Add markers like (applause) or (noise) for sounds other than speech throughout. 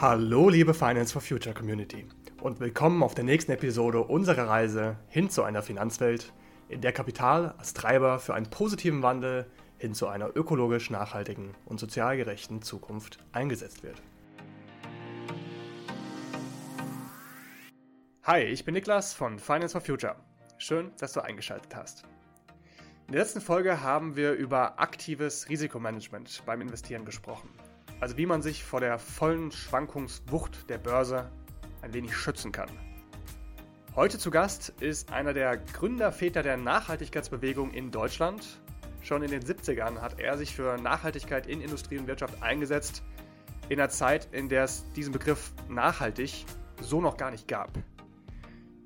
Hallo liebe Finance for Future Community und willkommen auf der nächsten Episode unserer Reise hin zu einer Finanzwelt, in der Kapital als Treiber für einen positiven Wandel hin zu einer ökologisch nachhaltigen und sozial gerechten Zukunft eingesetzt wird. Hi, ich bin Niklas von Finance for Future. Schön, dass du eingeschaltet hast. In der letzten Folge haben wir über aktives Risikomanagement beim Investieren gesprochen. Also wie man sich vor der vollen Schwankungswucht der Börse ein wenig schützen kann. Heute zu Gast ist einer der Gründerväter der Nachhaltigkeitsbewegung in Deutschland. Schon in den 70ern hat er sich für Nachhaltigkeit in Industrie und Wirtschaft eingesetzt, in einer Zeit, in der es diesen Begriff nachhaltig so noch gar nicht gab.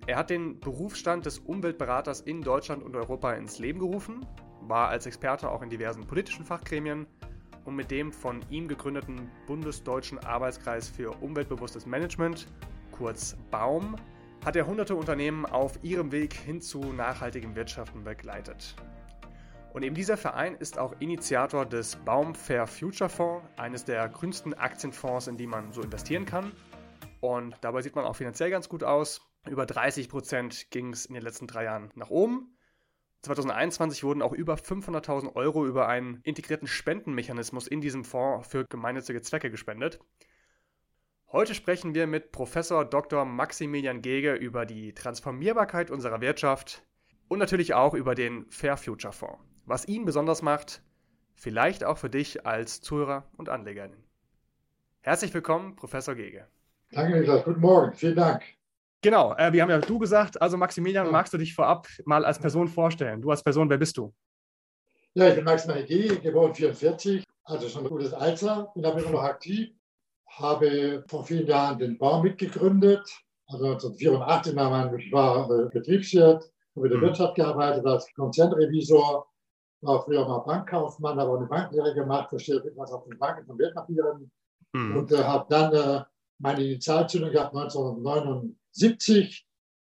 Er hat den Berufsstand des Umweltberaters in Deutschland und Europa ins Leben gerufen, war als Experte auch in diversen politischen Fachgremien und mit dem von ihm gegründeten Bundesdeutschen Arbeitskreis für umweltbewusstes Management, kurz BAUM, hat er hunderte Unternehmen auf ihrem Weg hin zu nachhaltigem Wirtschaften begleitet. Und eben dieser Verein ist auch Initiator des Baum Fair Future Fonds, eines der grünsten Aktienfonds, in die man so investieren kann. Und dabei sieht man auch finanziell ganz gut aus. Über 30 Prozent ging es in den letzten drei Jahren nach oben. 2021 wurden auch über 500.000 Euro über einen integrierten Spendenmechanismus in diesem Fonds für gemeinnützige Zwecke gespendet. Heute sprechen wir mit Professor Dr. Maximilian Gege über die Transformierbarkeit unserer Wirtschaft und natürlich auch über den Fair Future Fonds. Was ihn besonders macht, vielleicht auch für dich als Zuhörer und Anlegerin. Herzlich willkommen, Professor Gege. Danke, Niklas. Guten Morgen. Vielen Dank. Genau, äh, wir haben ja du gesagt. Also Maximilian, magst du dich vorab mal als Person vorstellen? Du als Person, wer bist du? Ja, ich bin Maximilian G., geboren 44, also schon ein gutes Alter, bin aber immer noch aktiv, habe vor vielen Jahren den Bau mitgegründet, also 1984 war mein, äh, Betriebswirt, habe in der mhm. Wirtschaft gearbeitet als Konzernrevisor, war früher mal Bankkaufmann, habe auch eine Banklehre gemacht, verstehe etwas auf den Banken von Wertpapieren mhm. und äh, habe dann äh, meine Initialzündung gehabt 1999 70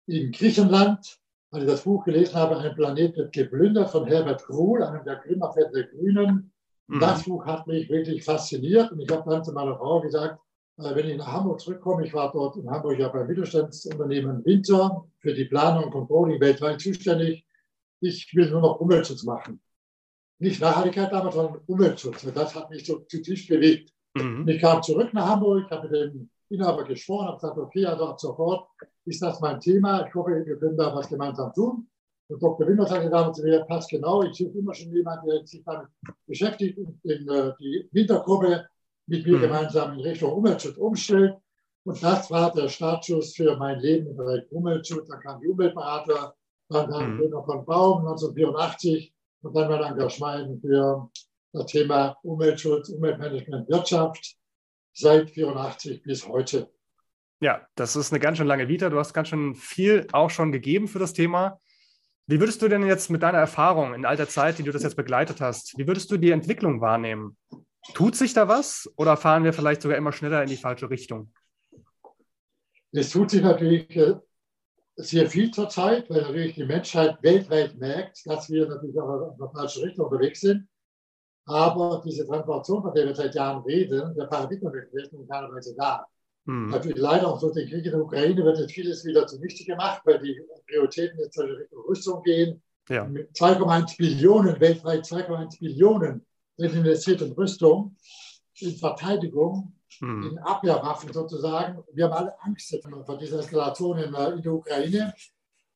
in Griechenland, als ich das Buch gelesen habe, Ein Planet wird geplündert von Herbert Kruhl, einem der Gründerväter der Grünen. Mhm. Das Buch hat mich wirklich fasziniert und ich habe dann zu meiner Frau gesagt, äh, wenn ich nach Hamburg zurückkomme, ich war dort in Hamburg ja beim Mittelstandsunternehmen Winter für die Planung und Controlling weltweit zuständig. Ich will nur noch Umweltschutz machen. Nicht Nachhaltigkeit damals, sondern Umweltschutz. Das hat mich so zutiefst bewegt. Mhm. Ich kam zurück nach Hamburg, habe mit dem Inhaber gesprochen, habe gesagt, okay, also ab sofort ist das mein Thema. Ich hoffe, wir können da was gemeinsam tun. Und Dr. Wimmer sagte damals zu mir, passt genau, ich suche immer schon jemanden, der sich damit beschäftigt und in, äh, die Wintergruppe mit mir mhm. gemeinsam in Richtung Umweltschutz umstellt. Und das war der Startschuss für mein Leben im Bereich Umweltschutz. Dann kam die Umweltberater, dann kam mhm. noch von Baum 1984 und dann mein Engagement für das Thema Umweltschutz, Umweltmanagement, Wirtschaft seit 84 bis heute. Ja, das ist eine ganz schön lange Vita. Du hast ganz schön viel auch schon gegeben für das Thema. Wie würdest du denn jetzt mit deiner Erfahrung in all der Zeit, die du das jetzt begleitet hast, wie würdest du die Entwicklung wahrnehmen? Tut sich da was oder fahren wir vielleicht sogar immer schneller in die falsche Richtung? Es tut sich natürlich äh, sehr viel zurzeit, weil natürlich die Menschheit weltweit merkt, dass wir natürlich auch in der falschen Richtung unterwegs sind. Aber diese Transformation, von der wir seit Jahren reden, der Paradigmenwechsel ist in keiner Weise da. Hm. Natürlich leider auch durch den Krieg in der Ukraine wird jetzt vieles wieder zunichte gemacht, weil die Prioritäten jetzt in Richtung Rüstung gehen. Ja. 2,1 Billionen, weltweit 2,1 Billionen wird investiert in Rüstung, in Verteidigung, hm. in Abwehrwaffen sozusagen. Wir haben alle Angst vor dieser Eskalation in der Ukraine.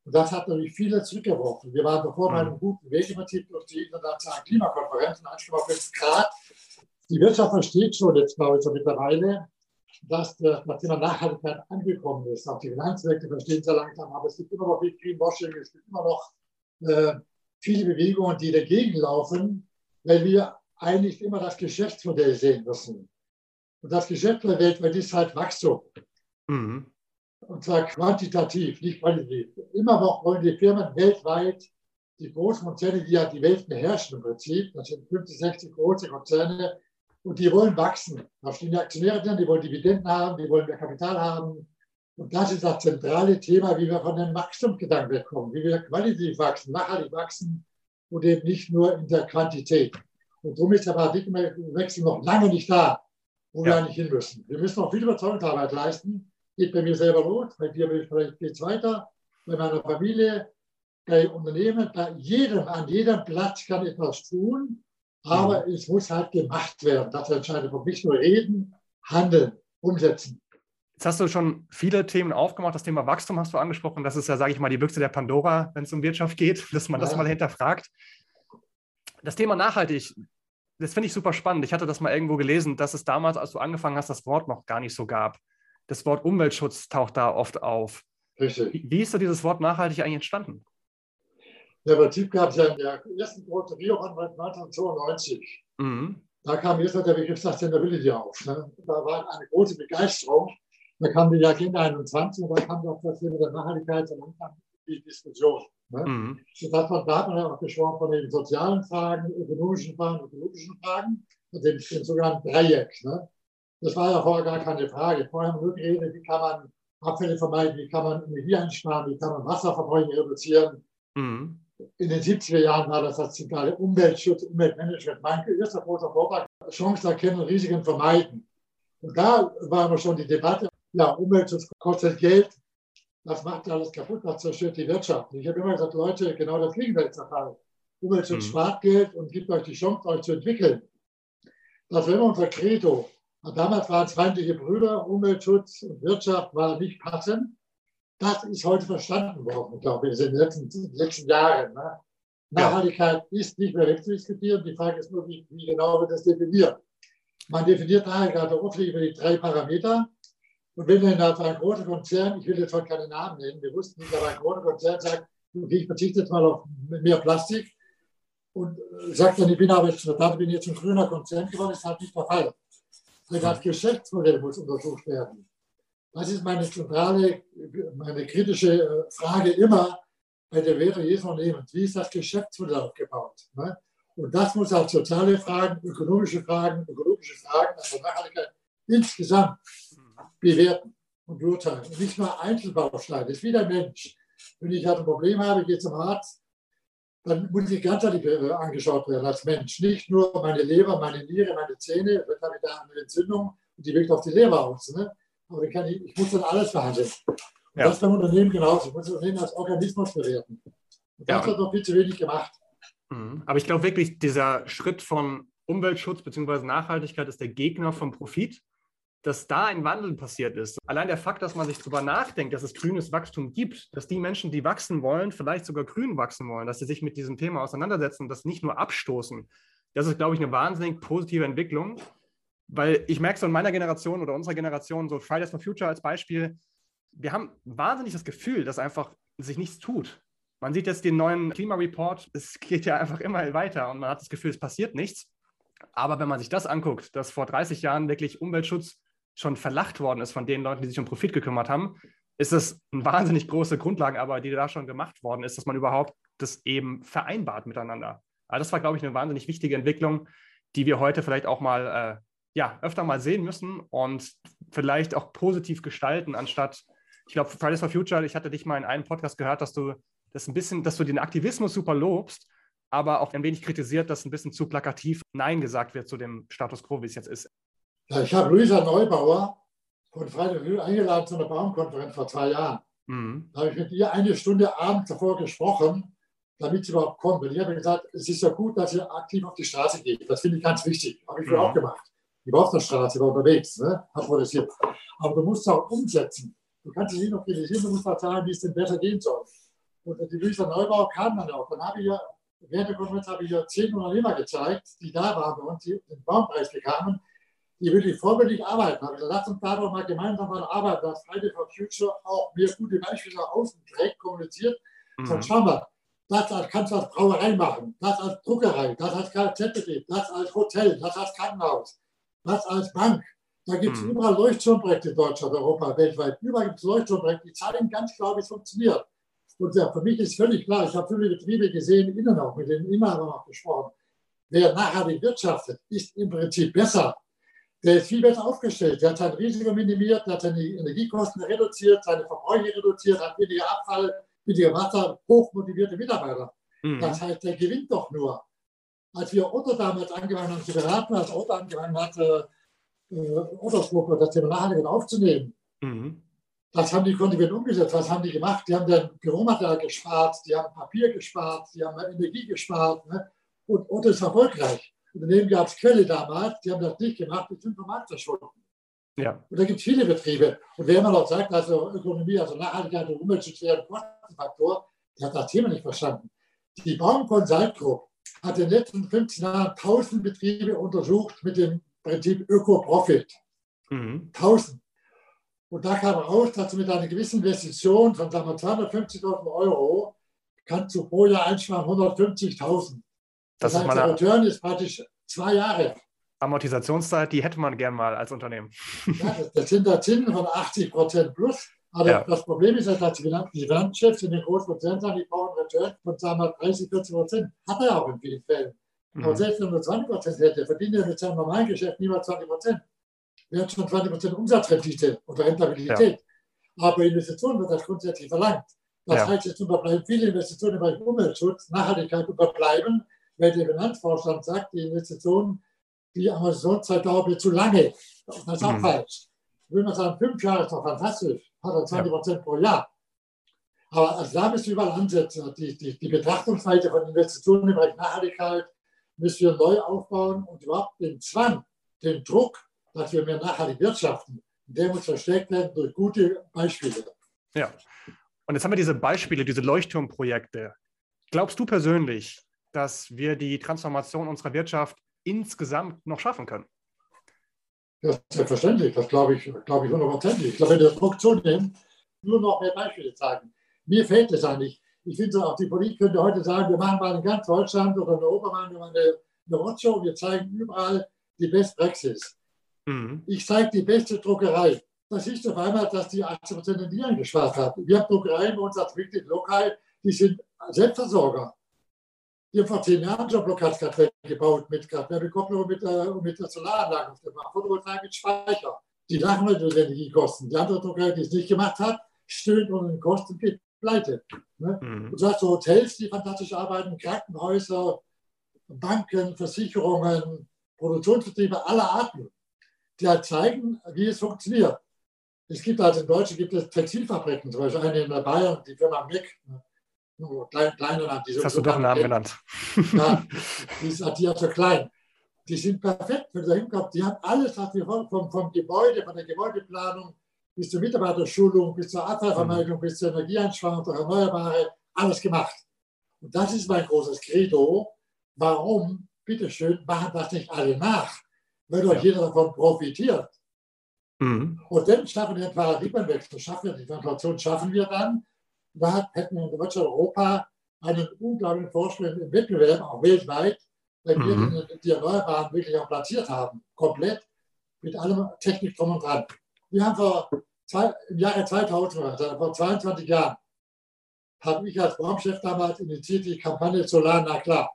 Und das hat natürlich viele zurückgeworfen. Wir waren davor bei mhm. einem guten Weg im Prinzip durch die internationalen Klimakonferenzen, 1,5 Grad. Die Wirtschaft versteht schon jetzt, glaube ich, so mittlerweile, dass das Thema Nachhaltigkeit angekommen ist. Auch die Finanzmärkte verstehen es ja langsam, aber es gibt immer noch viel Greenwashing, es gibt immer noch äh, viele Bewegungen, die dagegen laufen, weil wir eigentlich immer das Geschäftsmodell sehen müssen. Und das Geschäftsmodell weltweit ist halt Wachstum. Mhm und zwar quantitativ, nicht qualitativ. Immer noch wollen die Firmen weltweit, die großen Konzerne, die ja die Welt beherrschen im Prinzip, das sind 50, 60 große Konzerne, und die wollen wachsen. Da stehen die Aktionäre drin, die wollen Dividenden haben, die wollen mehr Kapital haben. Und das ist das zentrale Thema, wie wir von dem Wachstumsgedanken wegkommen, wie wir qualitativ wachsen, nachhaltig wachsen und eben nicht nur in der Quantität. Und darum ist der Paradigmenwechsel noch lange nicht da. wo ja. wir eigentlich hin müssen. Wir müssen noch viel Überzeugungsarbeit leisten. Geht bei mir selber los, bei dir vielleicht geht es weiter, bei meiner Familie, bei Unternehmen, bei jedem, an jedem Platz kann etwas tun, aber mhm. es muss halt gemacht werden. Das entscheidet von nicht nur reden, handeln, umsetzen. Jetzt hast du schon viele Themen aufgemacht. Das Thema Wachstum hast du angesprochen. Das ist ja, sage ich mal, die Büchse der Pandora, wenn es um Wirtschaft geht, (laughs) dass man ja. das mal hinterfragt. Das Thema nachhaltig, das finde ich super spannend. Ich hatte das mal irgendwo gelesen, dass es damals, als du angefangen hast, das Wort noch gar nicht so gab. Das Wort Umweltschutz taucht da oft auf. Richtig. Wie, ist so dieses Wort nachhaltig eigentlich entstanden? Ja, im Prinzip gab es ja in der ersten großen Rio-Konferenz 1992. Mhm. Da kam jetzt der Begriff Sustainability auf. Ne? Da war eine große Begeisterung. Da kam die Agenda 21 und da kam auch das Thema der Nachhaltigkeit am Anfang die Diskussion. Ne? Mhm. Das hat, da hat man ja auch gesprochen von den sozialen Fragen, ökonomischen Fragen, ökologischen Fragen und den, den sogenannten Dreieck. Ne? Das war ja vorher gar keine Frage. Vorher haben wir nur geredet, wie kann man Abfälle vermeiden, wie kann man Energie einsparen, wie kann man Wasserverbräuche reduzieren. Mhm. In den 70er Jahren war das das zentrale Umweltschutz, Umweltmanagement. Mein erster großer Vortrag, Chancen erkennen, Risiken vermeiden. Und da war immer schon die Debatte, ja, Umweltschutz kostet Geld, das macht alles kaputt, das zerstört die Wirtschaft. Ich habe immer gesagt, Leute, genau das Gegenteil ist der Fall. Umweltschutz mhm. spart Geld und gibt euch die Chance, euch zu entwickeln. Das wäre unser Credo. Damals waren es feindliche Brüder, Umweltschutz und Wirtschaft war nicht passend. Das ist heute verstanden worden, glaube ich, in den letzten, in den letzten Jahren. Ne? Nachhaltigkeit ja. ist nicht mehr wegzudiskutieren. Die Frage ist nur, wie, wie genau wird das definiert. Man definiert Nachhaltigkeit oft über die drei Parameter. Und wenn dann also ein großer Konzern, ich will jetzt heute keine Namen nennen, wir wussten nicht, aber ein großer Konzern sagt, okay, ich verzichte jetzt mal auf mehr Plastik und sagt dann, ich bin aber jetzt, da bin jetzt ein grüner Konzern geworden, ist halt nicht der Fall. Das Geschäftsmodell muss untersucht werden. Das ist meine zentrale, meine kritische äh, Frage immer bei der Währung jedes Unternehmens. Wie ist das Geschäftsmodell aufgebaut? Ne? Und das muss als soziale Fragen, ökonomische Fragen, ökologische Fragen, also Nachhaltigkeit insgesamt bewerten und beurteilen. Und nicht nur Einzelbausteine. Das ist wie der Mensch. Wenn ich halt ein Problem habe, gehe zum Arzt, dann muss ich ganzheitlich äh, angeschaut werden als Mensch. Nicht nur meine Leber, meine Niere, meine Zähne, dann habe ich da eine Entzündung und die wirkt auf die Leber aus. Ne? Aber ich, ich, muss dann alles behandeln. Und ja. das beim Unternehmen genauso. Ich muss das Unternehmen als Organismus bewerten. Und das ja. wird noch viel zu wenig gemacht. Mhm. Aber ich glaube wirklich, dieser Schritt von Umweltschutz bzw. Nachhaltigkeit ist der Gegner vom Profit, dass da ein Wandel passiert ist. Allein der Fakt, dass man sich darüber nachdenkt, dass es grünes Wachstum gibt, dass die Menschen, die wachsen wollen, vielleicht sogar grün wachsen wollen, dass sie sich mit diesem Thema auseinandersetzen und das nicht nur abstoßen, das ist, glaube ich, eine wahnsinnig positive Entwicklung. Weil ich merke so in meiner Generation oder unserer Generation, so Fridays for Future als Beispiel, wir haben wahnsinnig das Gefühl, dass einfach sich nichts tut. Man sieht jetzt den neuen Klimareport, es geht ja einfach immer weiter und man hat das Gefühl, es passiert nichts. Aber wenn man sich das anguckt, dass vor 30 Jahren wirklich Umweltschutz schon verlacht worden ist von den Leuten, die sich um Profit gekümmert haben, ist es eine wahnsinnig große Grundlagenarbeit, die da schon gemacht worden ist, dass man überhaupt das eben vereinbart miteinander. Also das war, glaube ich, eine wahnsinnig wichtige Entwicklung, die wir heute vielleicht auch mal äh, ja, öfter mal sehen müssen und vielleicht auch positiv gestalten, anstatt, ich glaube, Fridays for Future, ich hatte dich mal in einem Podcast gehört, dass du das ein bisschen, dass du den Aktivismus super lobst, aber auch ein wenig kritisiert, dass ein bisschen zu plakativ Nein gesagt wird zu dem Status quo, wie es jetzt ist. Ja, ich habe Luisa Neubauer von Future eingeladen zu einer Baumkonferenz vor zwei Jahren. Mhm. Da habe ich mit ihr eine Stunde abends davor gesprochen, damit sie überhaupt kommt. Und ich habe gesagt, es ist ja gut, dass ihr aktiv auf die Straße geht. Das finde ich ganz wichtig. Habe ich mhm. auch gemacht. Die war auf der Straße, war unterwegs, ne? hat produziert. Aber du musst es auch umsetzen. Du kannst es nicht noch kritisieren, du musst auch sagen, wie es denn besser gehen soll. Und die Luisa Neubau kam dann auch. Dann habe ich ja, während der Konferenz habe ich ja zehn Unternehmer gezeigt, die da waren bei uns, die den Baumpreis bekamen, die wirklich vorbildlich arbeiten. Aber also lass uns da doch mal gemeinsam daran arbeiten, dass Friday for Future auch mehr gute Beispiele nach außen trägt, kommuniziert. Mhm. Dann schauen wir, das kannst du als Brauerei machen, das als Druckerei, das als Kfz-Betrieb, das als Hotel, das als Krankenhaus das als Bank. Da gibt es mhm. überall Leuchtturmprojekte in Deutschland, Europa, weltweit. Überall gibt es Leuchtturmprojekte, die zeigen ganz klar, wie es funktioniert. Und ja, für mich ist völlig klar, ich habe viele Betriebe gesehen, innen auch, mit den Inhabern auch gesprochen. Wer nachhaltig wirtschaftet, ist im Prinzip besser. Der ist viel besser aufgestellt. Der hat sein Risiko minimiert, der hat seine Energiekosten reduziert, seine Verbräuche reduziert, hat weniger Abfall, weniger Wasser, hochmotivierte Mitarbeiter. Mhm. Das heißt, der gewinnt doch nur als wir Otto damals angefangen haben zu beraten, als Otto angefangen hat, äh, Ottersgruppe, das Thema Nachhaltigkeit aufzunehmen. Mhm. Das haben die konsequent umgesetzt. Was haben die gemacht? Die haben dann Büromaterial gespart, die haben Papier gespart, die haben Energie gespart. Ne? Und Otto ist erfolgreich. Und daneben gab es Quelle damals, die haben das nicht gemacht, die sind vom Markt verschwunden. Ja. Und da gibt es viele Betriebe. Und wer immer noch sagt, also Ökonomie, also Nachhaltigkeit und Umweltschutz wäre ein Kostenfaktor, der hat das Thema nicht verstanden. Die Baumkonsult Group hat in den letzten 15 Jahren 1000 Betriebe untersucht mit dem Prinzip Öko-Profit. Mhm. 1000. Und da kam raus, dass du mit einer gewissen Investition von 250.000 Euro kannst du pro Jahr einsparen 150.000. Das, das heißt, der Return ist praktisch zwei Jahre. Amortisationszeit, die hätte man gern mal als Unternehmen. Ja, das, das sind da Zinsen von 80 Prozent plus. Aber ja. das Problem ist, dass die Finanzchefs in den großen Konzernen sagen, die brauchen Return von sagen wir, 30, 40 Prozent. Hat er auch in vielen Fällen. Mhm. Aber selbst wenn er nur 20 Prozent hätte, verdient er mit seinem normalen Geschäft niemals 20 Prozent. Wir haben schon 20 Prozent Umsatzrendite oder Rentabilität. Ja. Aber Investitionen wird das grundsätzlich verlangt. Das ja. heißt, es unterbleiben viele Investitionen im Bereich Umweltschutz, Nachhaltigkeit unterbleiben, weil der Finanzvorstand sagt, die Investitionen, die Amortisationszeit dauert zu lange. Das ist auch mhm. falsch. Wenn man sagen, fünf Jahre ist doch fantastisch, hat er 20 Prozent ja. pro Jahr. Aber also da müssen wir überall ansetzen. Die, die, die Betrachtungsweise von Investitionen im Bereich Nachhaltigkeit müssen wir neu aufbauen und überhaupt den Zwang, den Druck, dass wir mehr nachhaltig wirtschaften, der muss verstärkt werden durch gute Beispiele. Ja. Und jetzt haben wir diese Beispiele, diese Leuchtturmprojekte. Glaubst du persönlich, dass wir die Transformation unserer Wirtschaft insgesamt noch schaffen können? Ja, selbstverständlich. Das glaube ich, glaube ich hundertprozentig. Ich glaube, wenn wir das Druck zunehmen, nur noch mehr Beispiele zeigen. Mir fehlt es eigentlich. Ich finde auch, die Politik könnte heute sagen, wir machen mal in ganz Deutschland oder in Europa mal eine, eine Roadshow und wir zeigen überall die Best Praxis. Mhm. Ich zeige die beste Druckerei. Das ist auf einmal, dass die 80 Prozent in Nieren gespart haben. Wir haben Druckereien bei uns als Mitglied lokal, die sind Selbstversorger. Die haben vor zehn Jahren schon Blockadkraftwerke gebaut mit Kraftwerkekopplung und mit, äh, mit der Solaranlage auf dem Dach, Photovoltaik mit Speicher. Die lachen mit den Energiekosten. Die andere Druckerei, die es nicht gemacht hat, stöhnt unter den Kosten, geht pleite. Ne? Mhm. Und du hast so Hotels, die fantastisch arbeiten, Krankenhäuser, Banken, Versicherungen, Produktionsbetriebe aller Arten die halt zeigen, wie es funktioniert. Es gibt also in Deutschland gibt es Textilfabriken, zum Beispiel eine in Bayern, die Firma Mick, nur klein, kleiner Die das hast du doch einen Namen genannt. Ja, (laughs) die ist die so klein. Die sind perfekt, wenn du da hinkommst. Die haben alles, was wir vom, vom Gebäude, von der Gebäudeplanung bis zur Mitarbeiterschulung, bis zur Abfallvermeidung, mhm. bis zur Energieeinsparung durch Erneuerbare, alles gemacht. Und das ist mein großes Credo. Warum, bitteschön, machen das nicht alle nach? weil doch ja. jeder davon profitiert. Mhm. Und dann schaffen wir den Paradigmenwechsel, schaffen wir die Transformation, schaffen wir dann. Da hätten wir in Deutschland Europa einen unglaublichen Vorsprung im Wettbewerb, auch weltweit, wenn mhm. wir die, die Erneuerbaren wirklich auch platziert haben, komplett, mit allem Technik drum und dran. Wir haben vor zwei, im Jahre 2000, also vor 22 Jahren, habe ich als Baumchef damals initiiert die Kampagne Solar na klar.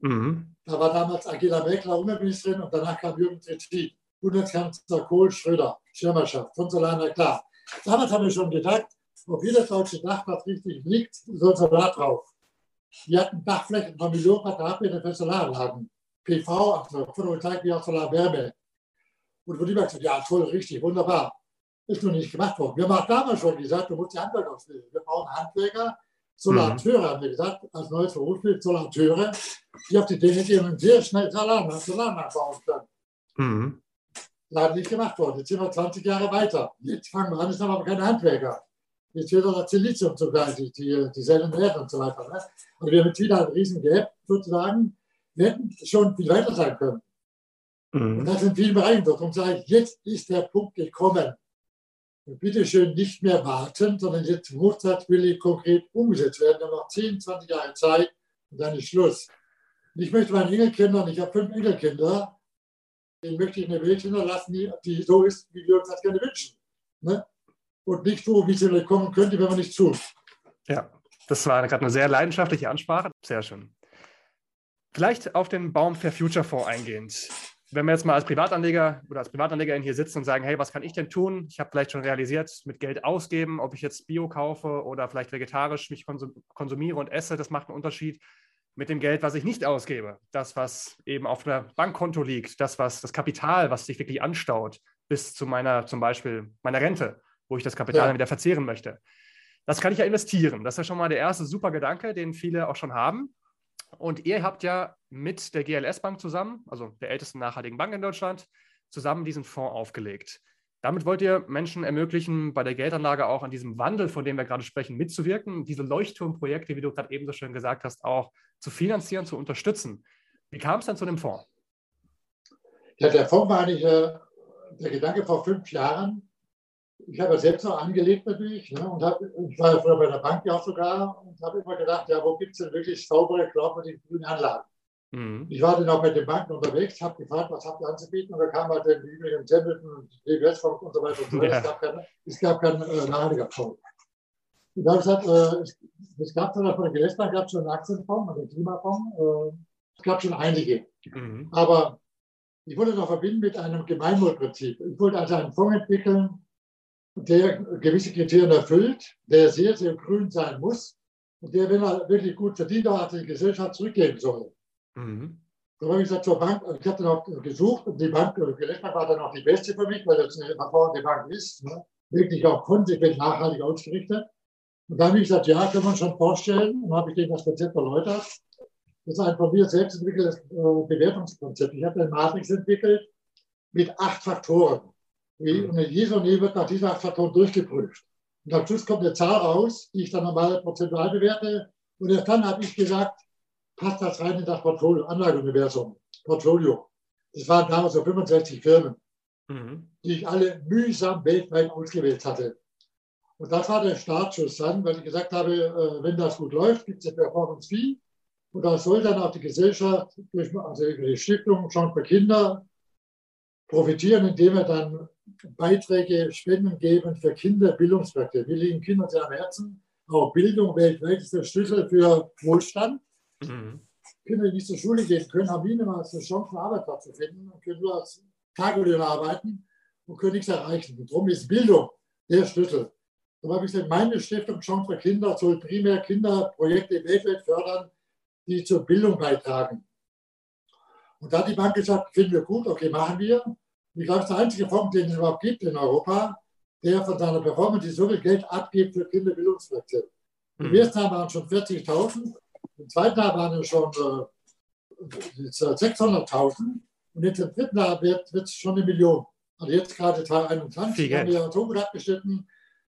Mhm. Da war damals Angela Merkel Umweltministerin und danach kam Jürgen Trittin, Bundeskanzler Kohl Schröder, Schirmerschaft von Solana klar. Damals haben wir schon gedacht, ob jedes deutsche Dach, das richtig liegt, so ein Solar drauf. Wir hatten Dachflächen von Millionen Quadratmeter für Solaranlagen. PV, also Photovoltaik wie auch Solarwärme. Und wo die gesagt, ja, toll, richtig, wunderbar. Ist nur nicht gemacht worden. Wir haben auch damals schon gesagt, du musst die Handwerker ausbilden. Wir brauchen Handwerker, Solateure, mhm. haben wir gesagt, als neues Berufsbild, Solateure, die auf die Dinge gehen und sehr schnell Solar, Solar nachbauen können. Mhm. Leider nicht gemacht worden. Jetzt sind wir 20 Jahre weiter. Jetzt fangen wir an, jetzt haben aber keine Handwerker. Jetzt wird das Silizium sogar, die, die, die seltenen Erden und so weiter. Ne? Und wir haben jetzt wieder ein riesen Gap sozusagen. Wir hätten schon viel weiter sein können. Mhm. Und das in vielen Bereichen. Darum sage ich, jetzt ist der Punkt gekommen bitte schön nicht mehr warten, sondern jetzt muss das wirklich konkret umgesetzt werden. Wir haben noch 10, 20 Jahre Zeit und dann ist Schluss. ich möchte meinen Enkelkindern, ich habe fünf Enkelkinder, denen möchte ich eine Welt hinterlassen, die, die so ist, wie wir uns das gerne wünschen. Ne? Und nicht so, wie sie kommen könnte, wenn man nicht tut. Ja, das war gerade eine sehr leidenschaftliche Ansprache. Sehr schön. Vielleicht auf den Baum for Future Fonds eingehend wenn wir jetzt mal als Privatanleger oder als Privatanlegerin hier sitzen und sagen, hey, was kann ich denn tun? Ich habe vielleicht schon realisiert, mit Geld ausgeben, ob ich jetzt Bio kaufe oder vielleicht vegetarisch mich konsumiere und esse, das macht einen Unterschied. mit dem Geld, was ich nicht ausgebe. Das, was eben auf der Bankkonto liegt, das, was das Kapital, was sich wirklich anstaut, bis zu meiner, zum Beispiel meiner Rente, wo ich das Kapital ja. dann wieder verzehren möchte. Das kann ich ja investieren. Das ist ja schon mal der erste super Gedanke, den viele auch schon haben. Und ihr habt ja mit der GLS Bank zusammen, also der ältesten nachhaltigen Bank in Deutschland, zusammen diesen Fonds aufgelegt. Damit wollt ihr Menschen ermöglichen, bei der Geldanlage auch an diesem Wandel, von dem wir gerade sprechen, mitzuwirken, diese Leuchtturmprojekte, wie du gerade eben so schön gesagt hast, auch zu finanzieren, zu unterstützen. Wie kam es dann zu dem Fonds? Ja, der Fonds war eigentlich äh, der Gedanke vor fünf Jahren. Ich habe selbst auch angelegt natürlich ne, und hab, ich war ja früher bei der Bank ja auch sogar und habe immer gedacht, ja, wo gibt es denn wirklich saubere, glaubwürdige grüne Anlagen? Mhm. Ich war dann auch mit den Banken unterwegs, habe gefragt, was habt ihr anzubieten? Und da kam halt dann die übrigen Templeton, DWS und so weiter und so weiter. Ja. Es gab keine, es gab keinen äh, Nachhaltigkeitsfonds. Und da habe ich gesagt, äh, es, es, gab dann von der Gelesbank gab schon einen Aktienfonds, einen Klimafonds. Äh, es gab schon einige. Mhm. Aber ich wollte noch verbinden mit einem Gemeinwohlprinzip. Ich wollte also einen Fonds entwickeln, der gewisse Kriterien erfüllt, der sehr, sehr grün sein muss und der, wenn er wirklich gut verdient hat, die Gesellschaft zurückgeben soll. Mhm. Da habe ich gesagt zur Bank, ich habe dann auch gesucht und die Bank, die Gelesbank war dann auch die beste für mich, weil das eine hervorragende Bank ist, ne? wirklich auch konsequent nachhaltig ausgerichtet. Und dann habe ich gesagt, ja, kann man schon vorstellen. Und dann habe ich denen das Konzept erläutert. Das ist ein von mir selbst entwickeltes äh, Bewertungskonzept. Ich habe eine Matrix entwickelt mit acht Faktoren. Mhm. Und in jeder Nähe wird nach diesen acht Faktoren durchgeprüft. Und am Schluss kommt eine Zahl raus, die ich dann normal prozentual bewerte. Und erst dann habe ich gesagt, passt das rein in das Portfolio, Anlageuniversum, Portfolio. Das waren damals so 65 Firmen, mhm. die ich alle mühsam weltweit ausgewählt hatte. Und das war der Startschuss dann, weil ich gesagt habe, äh, wenn das gut läuft, gibt es eine Performance Fee. Und da soll dann auch die Gesellschaft, durch, also die Stiftung schon für Kinder, profitieren, indem wir dann Beiträge, Spenden geben für Kinderbildungsprojekte. Wir liegen Kindern sehr am Herzen. Auch Bildung weltweit ist der Schlüssel für Wohlstand. Mhm. Kinder, die nicht zur Schule gehen können, haben niemals eine Chance, einen Arbeitsplatz zu finden und können nur als Tagelöhner arbeiten und können nichts erreichen. Und darum ist Bildung der Schlüssel. Da habe ich gesagt, meine Stiftung Chance für Kinder soll primär Kinderprojekte weltweit fördern, die zur Bildung beitragen. Und da hat die Bank gesagt, finden wir gut, okay, machen wir. Ich glaube, das ist der einzige Fonds, den es überhaupt gibt in Europa, der von seiner Performance so viel Geld abgibt für Kinderbildungsprojekte. Im mhm. ersten Jahr waren es schon 40.000 im zweiten Jahr waren es schon äh, 600.000 und jetzt im dritten Jahr wird es schon eine Million. Also jetzt gerade 2021 haben wir so gut abgeschnitten,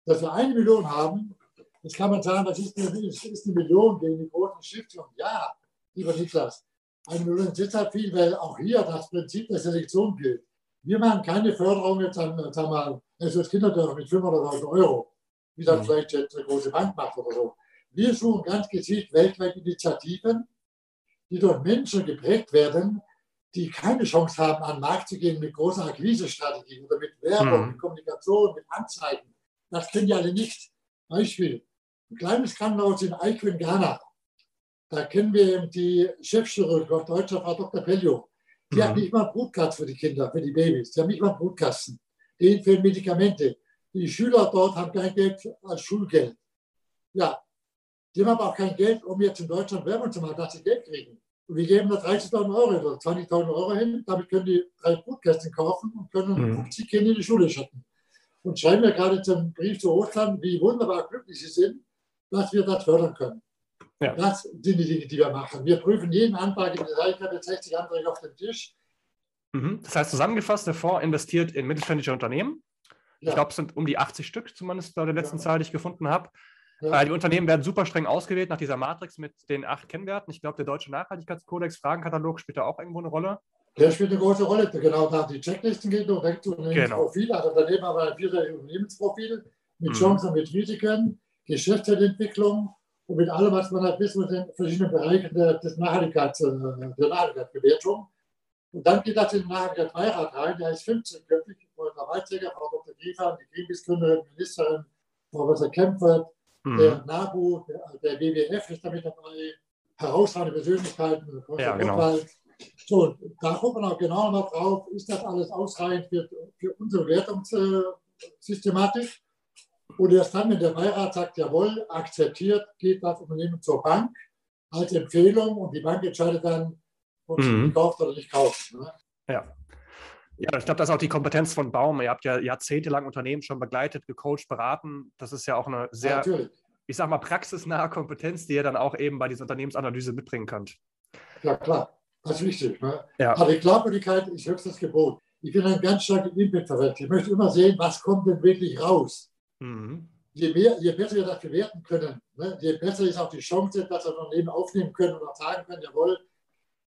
dass wir eine Million haben. Jetzt kann man sagen, das ist eine, ist eine Million gegen die großen Stiftungen. Ja, lieber Niklas, eine Million ist deshalb viel, weil auch hier das Prinzip der Selektion gilt. Wir machen keine Förderung jetzt an, sagen wir das Kinderdörfer mit 500.000 Euro, wie das mhm. vielleicht jetzt eine große Bank macht oder so. Wir suchen ganz gezielt weltweit Initiativen, die durch Menschen geprägt werden, die keine Chance haben, an den Markt zu gehen mit großer Akquisestrategien oder mit Werbung, mhm. mit Kommunikation, mit Anzeigen. Das kennen die alle nicht. Beispiel. Ein kleines Krankenhaus in Aiko in Ghana. Da kennen wir die Chefchirurg auf Deutscher Frau Dr. Pellio. Die mhm. hat nicht mal einen Brutkasten für die Kinder, für die Babys. Die haben nicht mal einen Brutkasten. Denen fehlen Medikamente. Die Schüler dort haben kein Geld als Schulgeld. Ja, die haben aber auch kein Geld, um jetzt in Deutschland Werbung zu machen, dass sie Geld kriegen. Und wir geben da 30.000 Euro oder 20.000 Euro hin. Damit können die drei Brutkästen kaufen und können mhm. 50 Kinder in die Schule schicken. Und schreiben mir gerade zum Brief zu Ostern, wie wunderbar glücklich sie sind, dass wir das fördern können. Ja. Das sind die Dinge, die wir machen. Wir prüfen jeden Antrag in der Ich habe jetzt 60 Anträge auf dem Tisch. Mhm. Das heißt, zusammengefasst, der Fonds investiert in mittelständische Unternehmen. Ja. Ich glaube, es sind um die 80 Stück, zumindest bei der letzten ja. Zahl, die ich gefunden habe. Ja. Äh, die Unternehmen werden super streng ausgewählt nach dieser Matrix mit den acht Kennwerten. Ich glaube, der deutsche Nachhaltigkeitskodex, Fragenkatalog spielt da auch irgendwo eine Rolle. Der spielt eine große Rolle. Genau, da die Checklisten geht und direkt zu Unternehmensprofil. Genau. Also daneben haben wir ein vierseitiges Unternehmensprofil mit mhm. Chancen, mit Risiken, Geschäftsentwicklung und mit allem, was man halt wissen muss in verschiedenen Bereichen der, des Nachhaltigkeits, äh, der Nachhaltigkeitsbewertung. Und dann geht das in den Nachhaltigkeitsbeirat rein, der ist 15-köpfig, Frau Weizsäger, Frau Dr. Griefer, die Greenpeace-Gründerin, Ministerin, Frau Professor Kempfert, Mhm. Der NABU, der, der, WWF ist damit dabei, herausragende Persönlichkeiten, ja, genau. So, da gucken wir auch genau mal drauf, ist das alles ausreichend für, für unsere Wertungssystematik? Und erst dann, wenn der Beirat sagt, jawohl, akzeptiert, geht das Unternehmen zur Bank. als Empfehlung und die Bank entscheidet dann, ob sie mhm. kauft oder nicht kauft. Ne? Ja. Ja, ich glaube, das ist auch die Kompetenz von Baum. Ihr habt ja jahrzehntelang Unternehmen schon begleitet, gecoacht, beraten. Das ist ja auch eine sehr, ja, ich sag mal, praxisnahe Kompetenz, die ihr dann auch eben bei dieser Unternehmensanalyse mitbringen könnt. Ja, klar. Das ist wichtig. Ne? Ja. Aber die Glaubwürdigkeit ist höchstes Gebot. Ich bin ein ganz starker Impact-Verwalter. Ich möchte immer sehen, was kommt denn wirklich raus. Mhm. Je, mehr, je besser wir das bewerten können, ne, je besser ist auch die Chance, dass wir Unternehmen aufnehmen können und auch sagen können, jawohl,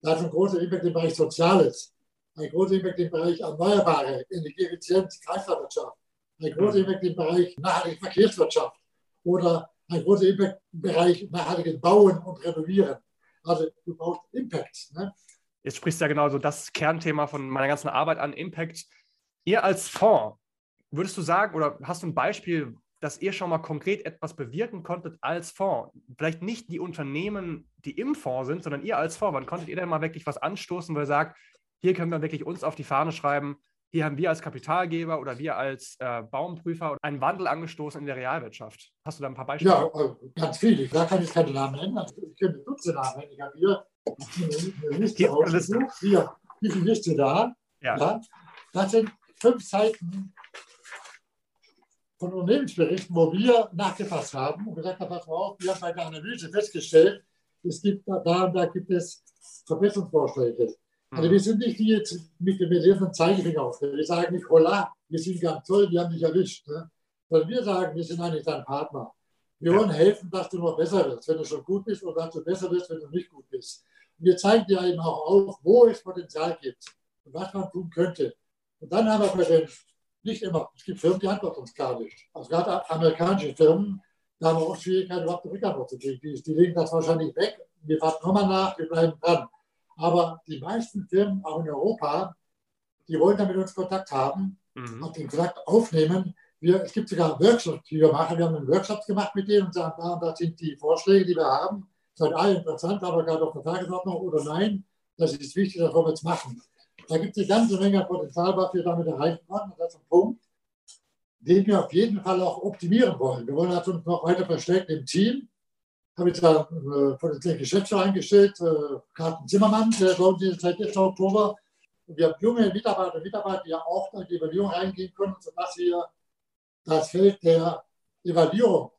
da ist ein großer Impact im Bereich Soziales, ein großer Impact im Bereich Erneuerbare, Energieeffizienz, Kreislaufwirtschaft, ein großer mhm. Impact im Bereich nachhaltige Verkehrswirtschaft oder ein großer Impact im Bereich nachhaltiges Bauen und Renovieren. Also du brauchst Impact. Ne? Jetzt sprichst du ja genau so das Kernthema von meiner ganzen Arbeit an, Impact. Ihr als Fonds, würdest du sagen, oder hast du ein Beispiel, dass ihr schon mal konkret etwas bewirken konntet als Fonds? Vielleicht nicht die Unternehmen, die im Fonds sind, sondern ihr als Fonds. Wann konntet ihr denn mal wirklich was anstoßen, wo ihr sagt, hier können wir wirklich uns auf die Fahne schreiben, hier haben wir als Kapitalgeber oder wir als äh, Baumprüfer einen Wandel angestoßen in der Realwirtschaft. Hast du da ein paar Beispiele? Ja, äh, ganz viele. Da kann ich keine Namen nennen. Also ich könnte Dutzende Namen nennen. Ich habe hier eine Liste. Hier, diese Liste da. Ja. ja. Das sind fünf Seiten von Unternehmensberichten, wo wir nachgefasst haben und gesagt haben, pass mal auf, wir haben bei der Analyse festgestellt, es gibt da, da und da gibt es Verbesserungsvorschläge. Also wir sind nicht die jetzt mit dem ersten Zeigefinger auf. Wir sagen nicht, holla, wir sind ganz toll, wir haben dich erwischt. Ne? Sondern wir sagen, wir sind eigentlich dein Partner. Wir wollen helfen, dass du noch besser wirst, wenn du schon gut bist und dass du besser wirst, wenn du nicht gut bist. Und wir zeigen dir eben auch auf, wo es Potenzial gibt und was man tun könnte. Und dann haben wir bei den, nicht immer, es gibt Firmen, die antworten uns gar nicht. Also gerade amerikanische Firmen, da haben wir auch Schwierigkeiten, überhaupt eine Rückantwort zu kriegen. Die, die legen das wahrscheinlich weg. Wir warten nochmal nach, wir bleiben dran. Aber die meisten Firmen, auch in Europa, die wollen dann mit uns Kontakt haben mhm. und den Kontakt aufnehmen. Wir, es gibt sogar Workshops, die wir machen. Wir haben einen Workshop gemacht mit denen und sagen, da und da sind die Vorschläge, die wir haben. Seid alle interessant, aber gerade auf der Tagesordnung oder nein, das ist wichtig, das wollen wir jetzt machen. Da gibt es eine ganze Menge Potenzial, was wir damit erreichen können. Und das ist ein Punkt, den wir auf jeden Fall auch optimieren wollen. Wir wollen uns noch weiter verstärken im Team habe ich da äh, potenziell Geschäftsführer eingestellt, äh, Carsten Zimmermann, der bei uns seit 1. Oktober. Und wir haben junge Mitarbeiter und Mitarbeiter, die ja auch in die Evaluierung reingehen können, sodass wir das Feld der Evaluierung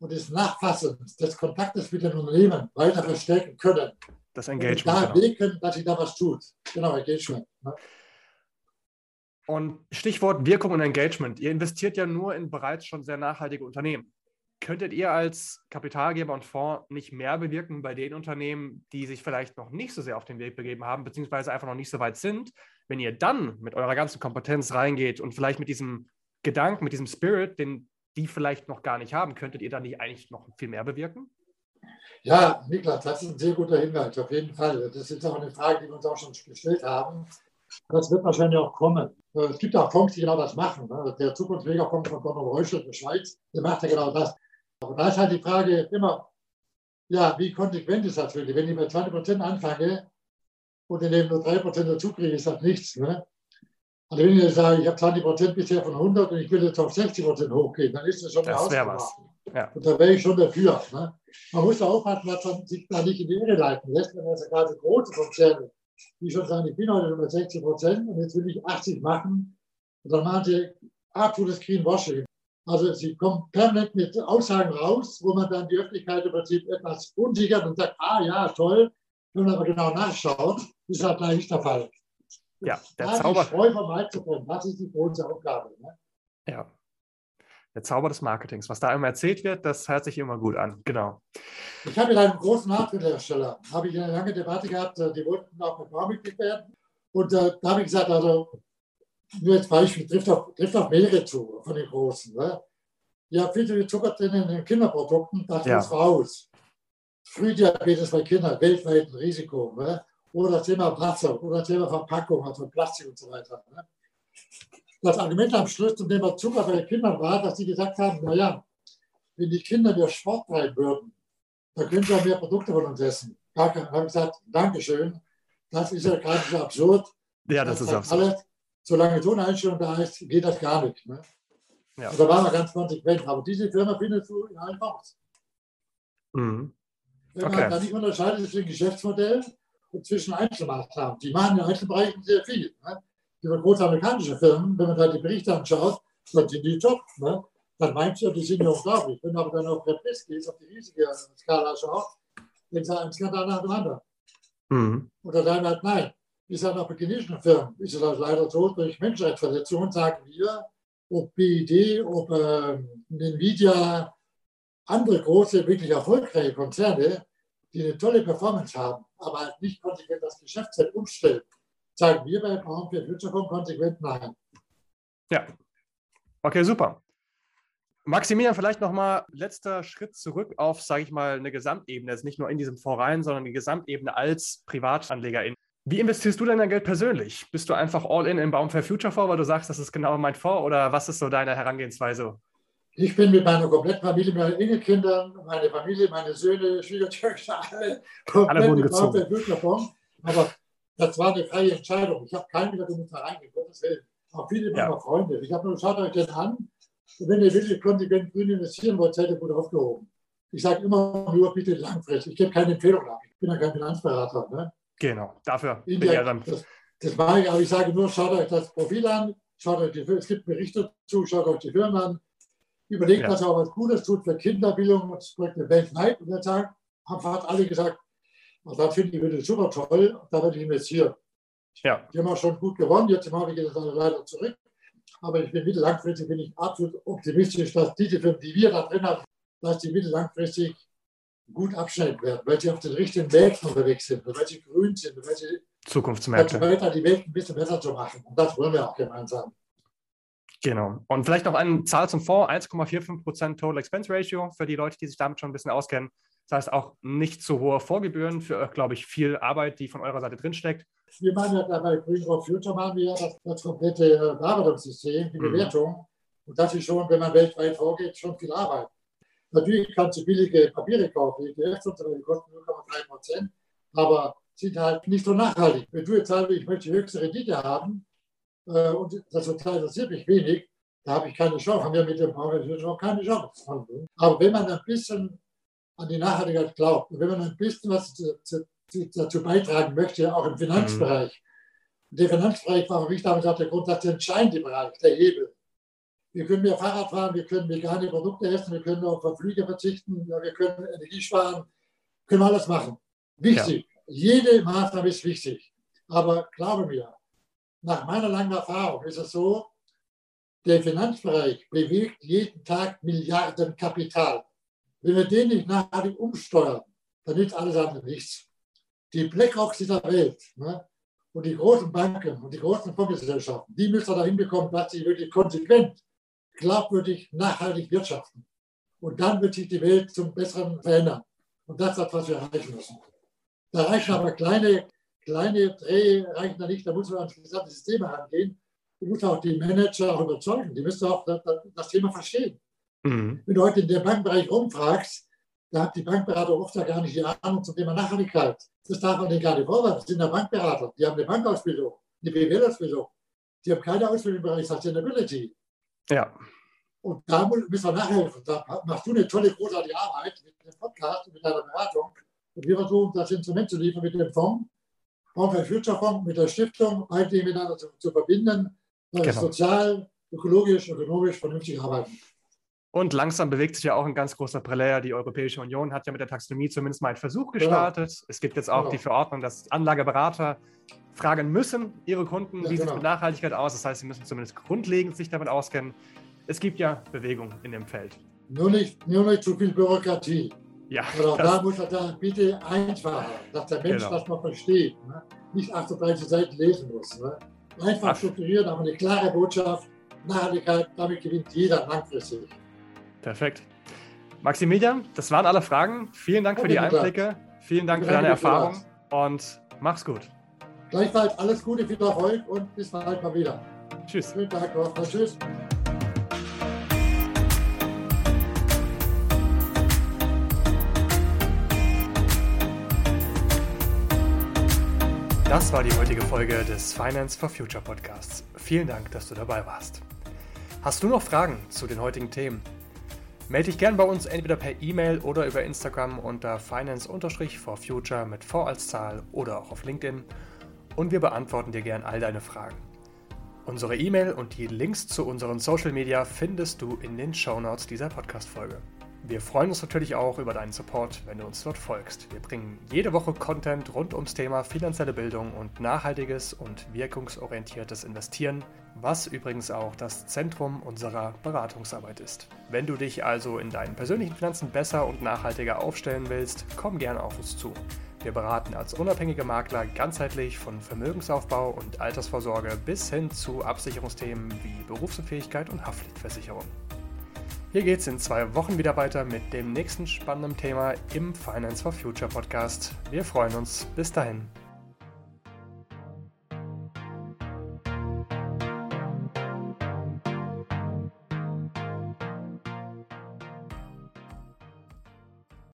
und des Nachfassens, des Kontaktes mit den Unternehmen weiter verstärken können. Das Engagement. Und da genau. wirken, dass sich da was tut. Genau, Engagement. Ne? Und Stichwort Wirkung und Engagement. Ihr investiert ja nur in bereits schon sehr nachhaltige Unternehmen könntet ihr als Kapitalgeber und Fonds nicht mehr bewirken bei den Unternehmen, die sich vielleicht noch nicht so sehr auf den Weg begeben haben, beziehungsweise einfach noch nicht so weit sind, wenn ihr dann mit eurer ganzen Kompetenz reingeht und vielleicht mit diesem Gedanken, mit diesem Spirit, den die vielleicht noch gar nicht haben, könntet ihr dann nicht eigentlich noch viel mehr bewirken? Ja, Niklas, das ist ein sehr guter Hinweis, auf jeden Fall. Das ist auch eine Frage, die wir uns auch schon gestellt haben. Das wird wahrscheinlich auch kommen. Es gibt auch Fonds, die genau das machen. Ne? Der Zukunftsmegafonds von Donald Reuschel in der Schweiz, der macht ja genau das. Aber da ist halt die Frage immer, ja, wie konsequent ist das wirklich? Wenn ich mit 20 Prozent anfange und in dem nur 3 Prozent dazu kriege, ist das nichts. Ne? Also wenn ich jetzt sage, ich habe 20 Prozent bisher von 100 und ich will jetzt auf 60 Prozent hochgehen, dann ist das schon das eine was. Ja. Und da wäre ich schon dafür. Ne? Man muss da aufpassen, dass man sich da nicht in die Irre leiten lässt, wenn also gerade große Konzerne, die schon sagen, ich bin heute bei 60 Prozent und jetzt will ich 80 machen. Und dann machen sie absolutes Greenwashing. Also sie kommen permanent mit Aussagen raus, wo man dann die Öffentlichkeit im Prinzip etwas unsicher und sagt, ah ja, toll, wenn man aber genau nachschaut, ist halt gleich nicht der Fall. Ja, der da Zauber. Streu vom Wald zu trennen, das ist die große Aufgabe. Ne? Ja. Der Zauber des Marketings. Was da immer erzählt wird, das hört sich immer gut an. Genau. Ich habe mit einem großen Nahtmittelhersteller, habe ich eine lange Debatte gehabt, äh, die wollten auch mit Baumitglied werden. Und äh, da habe ich gesagt, also nur als Beispiel, trifft auf, trifft auf mehrere zu von den Großen. Ne? Ja, viel zu viel Zucker drin in den Kinderprodukten, das ja. muss raus. Frühdiabetes bei Kindern, weltweit ein Risiko. Ne? Oder das Thema Wasser, oder das Thema Verpackung, also Plastik und so weiter. Ne? Das Argument am Schluss zum Thema Zucker bei den Kindern war, dass sie gesagt haben, naja, wenn die Kinder mehr Sport treiben würden, dann können sie auch mehr Produkte von uns essen. Da habe ich gesagt, Dankeschön, das ist ja gerade so absurd. Ja, das, das ist absurd. Alles, solange so eine Einstellung da ist, geht das gar nicht. Ne? Ja. Und da waren wir ganz konsequent. Aber diese Firma findest du in allen Fonds. Mhm. Wenn okay. man da nicht unterscheidet zwischen Geschäftsmodell und zwischen Einzelmaßnahmen. Die machen in Einzelbereichen sehr viel. Ne? Diese großen amerikanischen Firmen, wenn man da die Berichte anschaut, dann sind die top. Ne? Dann meinst du, die sind ja unglaublich. Wenn du aber dann auf Repris gehst, auf die riesige Skala schaust, dann sagt ein Skandal nach dem anderen. Mhm. Oder dann halt nein. Wie gesagt, auch bei chinesischen Firmen ist es halt leider so, durch Menschenrechtsverletzungen sagen wir, ob BID, ob äh, Nvidia, andere große, wirklich erfolgreiche Konzerne, die eine tolle Performance haben, aber halt nicht konsequent das Geschäftsfeld umstellen, sagen wir bei Braun für Futurecom konsequent nein. Ja. Okay, super. Maximilian, vielleicht nochmal letzter Schritt zurück auf, sage ich mal, eine Gesamtebene, jetzt nicht nur in diesem Fonds rein, sondern die Gesamtebene als Privatanlegerin. Wie investierst du denn dein Geld persönlich? Bist du einfach all in im Baum for Future Fonds, weil du sagst, das ist genau mein Fonds oder was ist so deine Herangehensweise? Ich bin mit meiner kompletten Familie, meinen Enkelkindern, meine Familie, meine Söhne, Schwiegertöchter, alle komplett alle Future Fonds. Aber das war eine freie Entscheidung. Ich habe keinen wieder damit reingehen, Gottes Willen. Auch viele meiner ja. Freunde. Ich habe nur, schaut euch das an. Wenn ihr wirklich konsequent grün investieren wollt, seid ihr gut aufgehoben. Ich sage immer nur, bitte langfristig. Ich gebe keine Empfehlung ab. Ich bin ja kein Finanzberater. Ne? Genau, dafür bin ich ja dann. Das, das mache ich, aber ich sage nur, schaut euch das Profil an, schaut euch die, es gibt Berichte dazu, schaut euch die Firmen an, überlegt, ja. was auch was Gutes tut für Kinderbildung und Projekte weltweit. Und der Tag haben fast alle gesagt, und da finde ich das super toll, da werde ich investieren. Ja. Die haben schon gut gewonnen, jetzt mache ich das leider zurück. Aber ich bin mittellangfristig bin ich absolut optimistisch, dass diese Firmen, die wir da drin haben, dass die mittellangfristig gut abschneiden werden, weil sie auf den richtigen Märkten unterwegs sind, weil sie grün sind, weil sie Zukunftsmärkte. weiter die Welt ein bisschen besser zu machen. Und das wollen wir auch gemeinsam. Genau. Und vielleicht noch eine Zahl zum Fonds: 1,45% Total Expense Ratio für die Leute, die sich damit schon ein bisschen auskennen. Das heißt auch nicht zu hohe Vorgebühren für, glaube ich, viel Arbeit, die von eurer Seite drinsteckt. Wir machen ja Green for Future machen wir ja das, das komplette äh, Bearbeitungssystem, die mhm. Bewertung. Und das ist schon, wenn man weltweit vorgeht, schon viel Arbeit. Natürlich kannst du billige Papiere kaufen, ETFs und so, die kosten 0,3 Prozent, aber sind halt nicht so nachhaltig. Wenn du jetzt sagst, ich möchte die höchste Rendite haben äh, und das Sozial interessiert mich wenig, da habe ich keine Chance, haben wir mit dem Fonds keine Chance. Aber wenn man ein bisschen an die Nachhaltigkeit glaubt und wenn man ein bisschen was dazu beitragen möchte, auch im Finanzbereich, mhm. der Finanzbereich war, wie ich damals sagte, der Grund, das der entscheidende Bereich, der Hebel. Wir können mehr Fahrrad fahren, wir können vegane Produkte essen, wir können auf Flüge verzichten, wir können Energie sparen, können wir alles machen. Wichtig. Ja. Jede Maßnahme ist wichtig. Aber glaube mir, nach meiner langen Erfahrung ist es so, der Finanzbereich bewegt jeden Tag Milliarden Kapital. Wenn wir den nicht nachhaltig umsteuern, dann nützt alles andere nichts. Die Blackrocks dieser Welt ne, und die großen Banken und die großen Fondsgesellschaften, die müssen dahin bekommen, dass sie wirklich konsequent glaubwürdig, nachhaltig wirtschaften. Und dann wird sich die Welt zum Besseren verändern. Und das ist das, was wir erreichen müssen. Da reichen aber kleine, kleine Dreh, reichen da nicht, da muss man ans gesamte System herangehen. Du musst auch die Manager auch überzeugen, die müssen auch das, das Thema verstehen. Mhm. Wenn du heute in dem Bankbereich rumfragst, da hat die Bankberater oft ja gar nicht die Ahnung zum Thema Nachhaltigkeit. Das darf man denen gar nicht vorwerfen. Das sind ja Bankberater, die haben eine Bankausbildung, eine BWL-Ausbildung. Die haben keine Ausbildung im Bereich Sustainability. Ja. Und da müssen wir nachhelfen. Da machst du eine tolle, großartige Arbeit mit dem Podcast und mit deiner Beratung. Und wir versuchen, das Instrument zu liefern mit dem Fonds, für Future Fonds, mit der Stiftung, all die miteinander zu, zu verbinden, genau. sozial, ökologisch, ökonomisch vernünftig arbeiten. Und langsam bewegt sich ja auch ein ganz großer Player. Die Europäische Union hat ja mit der Taxonomie zumindest mal einen Versuch gestartet. Genau. Es gibt jetzt auch genau. die Verordnung, dass Anlageberater fragen müssen, ihre Kunden, ja, wie genau. sieht es mit Nachhaltigkeit aus. Das heißt, sie müssen zumindest grundlegend sich damit auskennen. Es gibt ja Bewegung in dem Feld. Nur nicht, nur nicht zu viel Bürokratie. Ja. Oder da muss er da bitte einfacher, dass der Mensch genau. das mal versteht. Ne? Nicht 38 Seiten lesen muss. Ne? Einfach Ach. strukturiert, aber eine klare Botschaft. Nachhaltigkeit, damit gewinnt jeder langfristig. Perfekt. Maximilian, das waren alle Fragen. Vielen Dank für die Einblicke. Vielen Dank für deine Erfahrung und mach's gut. Gleichfalls alles Gute, viel Erfolg und bis bald mal wieder. Tschüss. Schönen Tag noch. Tschüss. Das war die heutige Folge des Finance for Future Podcasts. Vielen Dank, dass du dabei warst. Hast du noch Fragen zu den heutigen Themen? Melde dich gern bei uns entweder per E-Mail oder über Instagram unter finance-for-future mit V als Zahl oder auch auf LinkedIn und wir beantworten dir gern all deine Fragen. Unsere E-Mail und die Links zu unseren Social Media findest du in den Show Notes dieser Podcast-Folge. Wir freuen uns natürlich auch über deinen Support, wenn du uns dort folgst. Wir bringen jede Woche Content rund ums Thema finanzielle Bildung und nachhaltiges und wirkungsorientiertes Investieren, was übrigens auch das Zentrum unserer Beratungsarbeit ist. Wenn du dich also in deinen persönlichen Finanzen besser und nachhaltiger aufstellen willst, komm gerne auf uns zu. Wir beraten als unabhängige Makler ganzheitlich von Vermögensaufbau und Altersvorsorge bis hin zu Absicherungsthemen wie Berufsunfähigkeit und Haftpflichtversicherung. Hier geht es in zwei Wochen wieder weiter mit dem nächsten spannenden Thema im Finance for Future Podcast. Wir freuen uns. Bis dahin.